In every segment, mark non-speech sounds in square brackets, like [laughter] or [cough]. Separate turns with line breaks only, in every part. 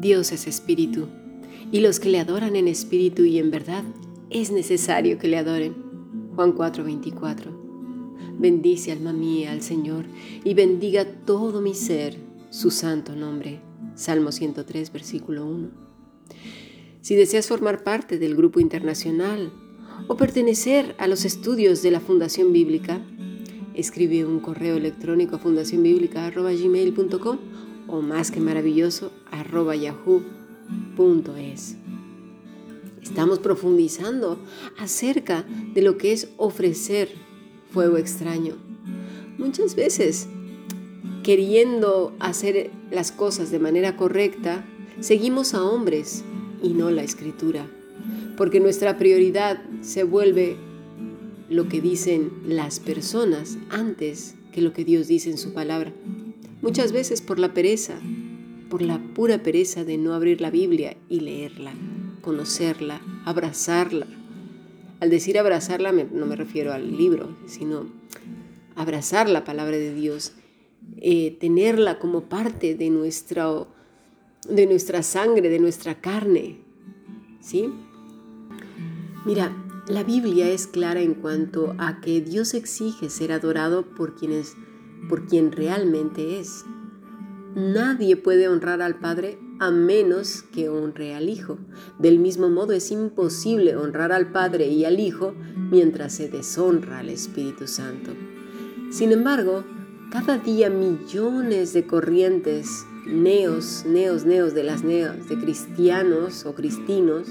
Dios es espíritu, y los que le adoran en espíritu y en verdad es necesario que le adoren. Juan 4:24. Bendice alma mía al Señor y bendiga todo mi ser su santo nombre. Salmo 103, versículo 1. Si deseas formar parte del grupo internacional o pertenecer a los estudios de la Fundación Bíblica, escribe un correo electrónico a fundacionbiblica.gmail.com o más que maravilloso arroba yahoo.es. Estamos profundizando acerca de lo que es ofrecer fuego extraño. Muchas veces, queriendo hacer las cosas de manera correcta, seguimos a hombres y no la escritura, porque nuestra prioridad se vuelve lo que dicen las personas antes que lo que Dios dice en su palabra. Muchas veces por la pereza, por la pura pereza de no abrir la Biblia y leerla, conocerla, abrazarla. Al decir abrazarla no me refiero al libro, sino abrazar la palabra de Dios, eh, tenerla como parte de, nuestra, de nuestra sangre, de nuestra carne. ¿Sí? Mira, la Biblia es clara en cuanto a que Dios exige ser adorado por quienes por quien realmente es. Nadie puede honrar al Padre a menos que honre al Hijo. Del mismo modo es imposible honrar al Padre y al Hijo mientras se deshonra al Espíritu Santo. Sin embargo, cada día millones de corrientes, neos, neos, neos de las neos, de cristianos o cristinos,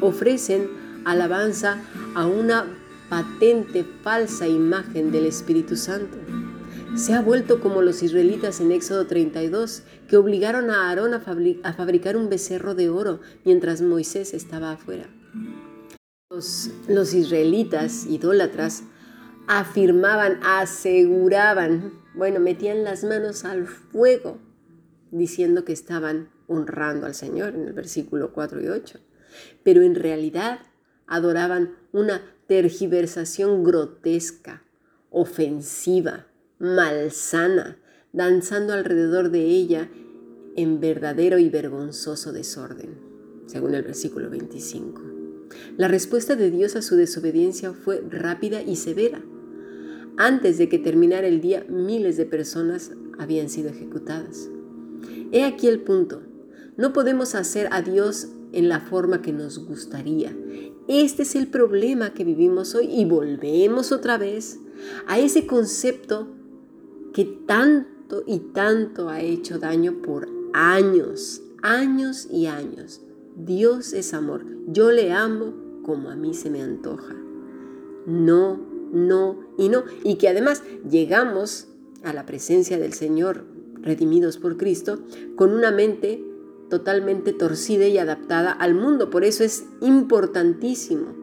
ofrecen alabanza a una patente falsa imagen del Espíritu Santo se ha vuelto como los israelitas en Éxodo 32, que obligaron a Aarón a, fabricar un becerro de oro mientras Moisés estaba afuera. Los, los israelitas idólatras afirmaban, aseguraban, bueno, metían las manos al fuego diciendo que estaban honrando al Señor en el versículo 4 y 8. Pero en realidad adoraban una tergiversación grotesca, ofensiva, malsana, danzando alrededor de ella en verdadero y vergonzoso desorden, según el versículo 25. La respuesta de Dios a su desobediencia fue rápida y severa. Antes de que terminara el día, miles de personas habían sido ejecutadas. He aquí el punto. No podemos hacer a Dios en la forma que nos gustaría. Este es el problema que vivimos hoy y volvemos otra vez a ese concepto que tanto y tanto ha hecho daño por años, años y años. Dios es amor. Yo le amo como a mí se me antoja. No, no y no. Y que además llegamos a la presencia del Señor, redimidos por Cristo, con una mente totalmente torcida y adaptada al mundo. Por eso es importantísimo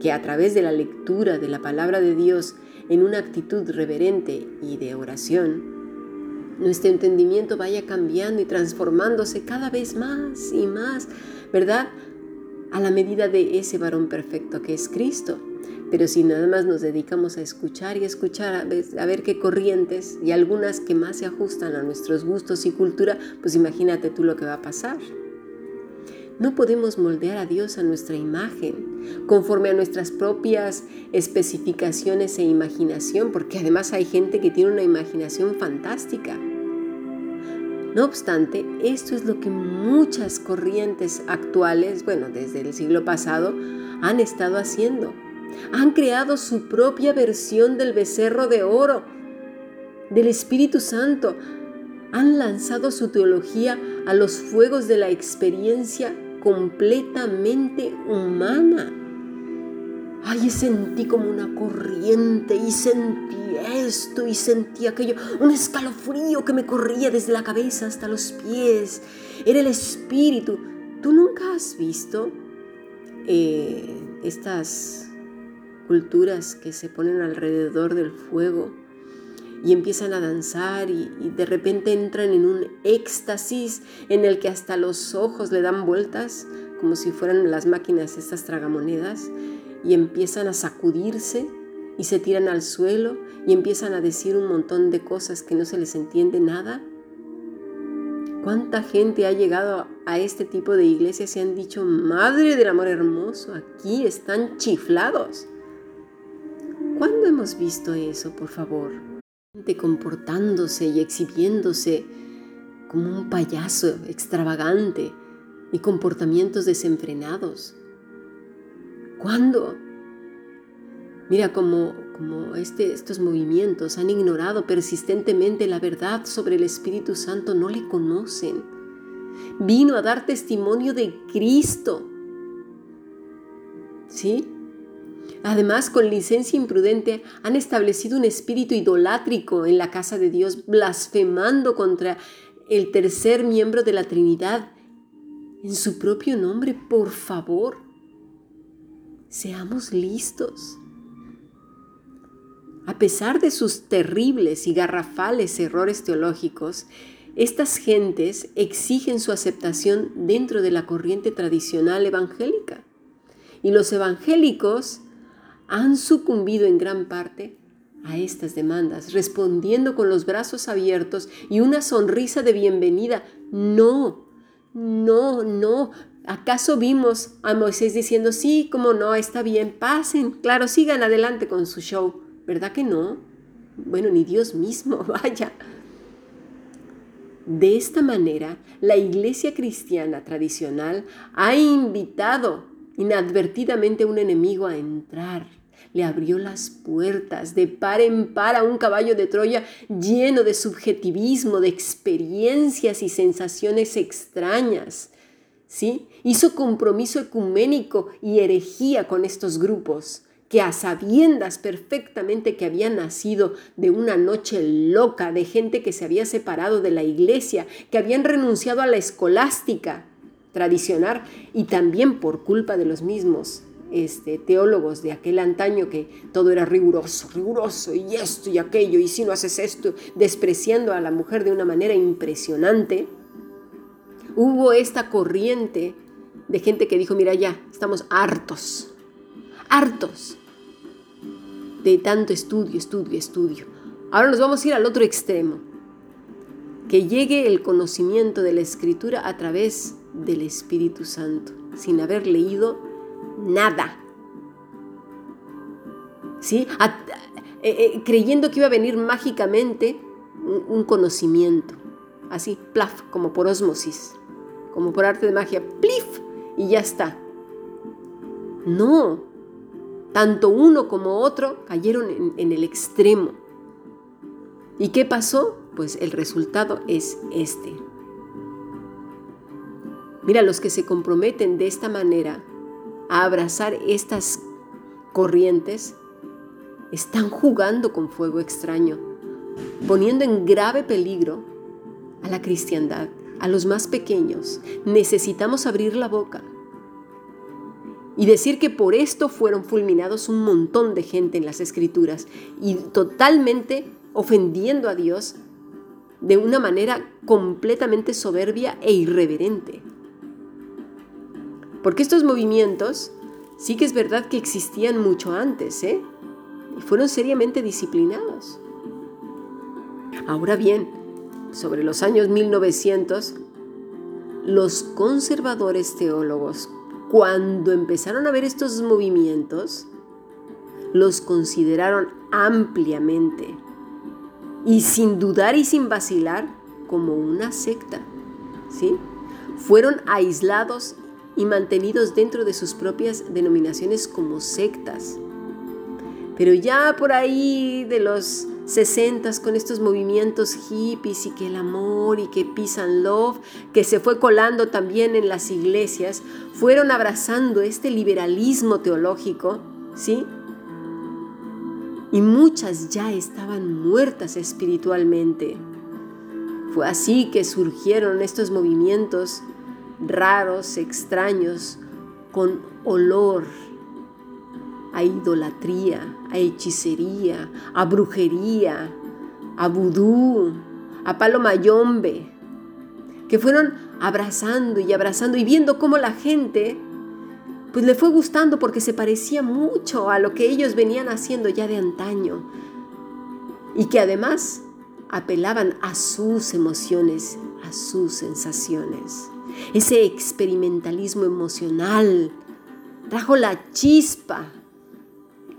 que a través de la lectura de la palabra de Dios en una actitud reverente y de oración, nuestro entendimiento vaya cambiando y transformándose cada vez más y más, ¿verdad? A la medida de ese varón perfecto que es Cristo. Pero si nada más nos dedicamos a escuchar y escuchar, a ver, qué corrientes y algunas que más se ajustan a nuestros gustos y cultura, pues imagínate tú lo que va a pasar. No podemos moldear a Dios a nuestra imagen, conforme a nuestras propias especificaciones e imaginación, porque además hay gente que tiene una imaginación fantástica. No obstante, esto es lo que muchas corrientes actuales, bueno, desde el siglo pasado, han estado haciendo. Han creado su propia versión del becerro de oro, del Espíritu Santo. Han lanzado su teología a los fuegos de la experiencia completamente humana. Ay, sentí como una corriente y sentí esto y sentí aquello, un escalofrío que me corría desde la cabeza hasta los pies. Era el espíritu. ¿Tú nunca has visto eh, estas culturas que se ponen alrededor del fuego? Y empiezan a danzar y, de repente entran en un éxtasis en el que hasta los ojos le dan vueltas como si fueran las máquinas estas tragamonedas y empiezan a sacudirse y se tiran al suelo y empiezan a decir un montón de cosas que no se les entiende nada. ¿Cuánta gente ha llegado a este tipo de iglesias y han dicho, Madre del Amor Hermoso, aquí están chiflados? ¿Cuándo hemos visto eso, por favor? Comportándose y exhibiéndose como un payaso extravagante y comportamientos desenfrenados. ¿Cuándo? Mira cómo, este, estos movimientos han ignorado persistentemente la verdad sobre el Espíritu Santo, no le conocen. Vino a dar testimonio de Cristo. ¿Sí? Además, con licencia imprudente, han establecido un espíritu idolátrico en la casa de Dios, blasfemando contra el tercer miembro de la Trinidad en su propio nombre. Por favor, seamos listos. A pesar de sus terribles y garrafales errores teológicos, estas gentes exigen su aceptación dentro de la corriente tradicional evangélica. Y los evangélicos han sucumbido en gran parte a estas demandas, respondiendo con los brazos abiertos y una sonrisa de bienvenida. No, no, no. ¿Acaso vimos a Moisés diciendo, sí, como no, está bien, pasen, claro, sigan adelante con su show? ¿Verdad que no? Bueno, ni Dios mismo, [laughs] vaya. De esta manera, la iglesia cristiana tradicional ha invitado inadvertidamente un enemigo a entrar. Le abrió las puertas de par en par a un caballo de Troya lleno de subjetivismo, de experiencias y sensaciones extrañas. ¿Sí? Hizo compromiso ecuménico y herejía con estos grupos que a sabiendas perfectamente que había nacido de una noche loca de gente que se había separado de la iglesia, que habían renunciado a la escolástica tradicional y también por culpa de los mismos este, teólogos de aquel antaño que todo era riguroso, riguroso y esto y aquello, y si no haces esto, despreciando a la mujer de una manera impresionante, hubo esta corriente de gente que dijo, mira ya, estamos hartos, hartos de tanto estudio, estudio, estudio. Ahora nos vamos a ir al otro extremo. Que llegue el conocimiento de la escritura a través del Espíritu Santo, sin haber leído nada. ¿Sí? Eh, eh, creyendo que iba a venir mágicamente un, conocimiento. Así, plaf, como por osmosis, como por arte de magia, plif, y ya está. No, tanto uno como otro cayeron en, el extremo. ¿Y qué pasó? Pues el resultado es este. Mira, los que se comprometen de esta manera a abrazar estas corrientes están jugando con fuego extraño, poniendo en grave peligro a la cristiandad, a los más pequeños. Necesitamos abrir la boca y decir que por esto fueron fulminados un montón de gente en las escrituras y totalmente ofendiendo a Dios de una manera completamente soberbia e irreverente. Porque estos movimientos sí que es verdad que existían mucho antes, ¿eh? Y fueron seriamente disciplinados. Ahora bien, sobre los años 1900, los conservadores teólogos cuando empezaron a ver estos movimientos, los consideraron ampliamente y sin dudar y sin vacilar como una secta. ¿sí? Fueron aislados y mantenidos dentro de sus propias denominaciones como sectas. Pero ya por ahí de los 60 con estos movimientos hippies y que el amor y que peace and love, que se fue colando también en las iglesias, fueron abrazando este liberalismo teológico, ¿sí? Y muchas ya estaban muertas espiritualmente. Fue así que surgieron estos movimientos raros, extraños, con olor a idolatría, a hechicería, a brujería, a vudú, a palo mayombe, que fueron abrazando y abrazando y viendo cómo la gente pues le fue gustando porque se parecía mucho a lo que ellos venían haciendo ya de antaño y que además apelaban a sus emociones, a sus sensaciones. Ese experimentalismo emocional trajo la chispa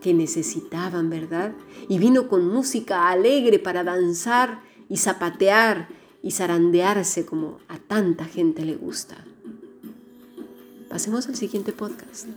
que necesitaban, ¿verdad? Y vino con música alegre para danzar y zapatear y zarandearse como a tanta gente le gusta. Pasemos al siguiente podcast.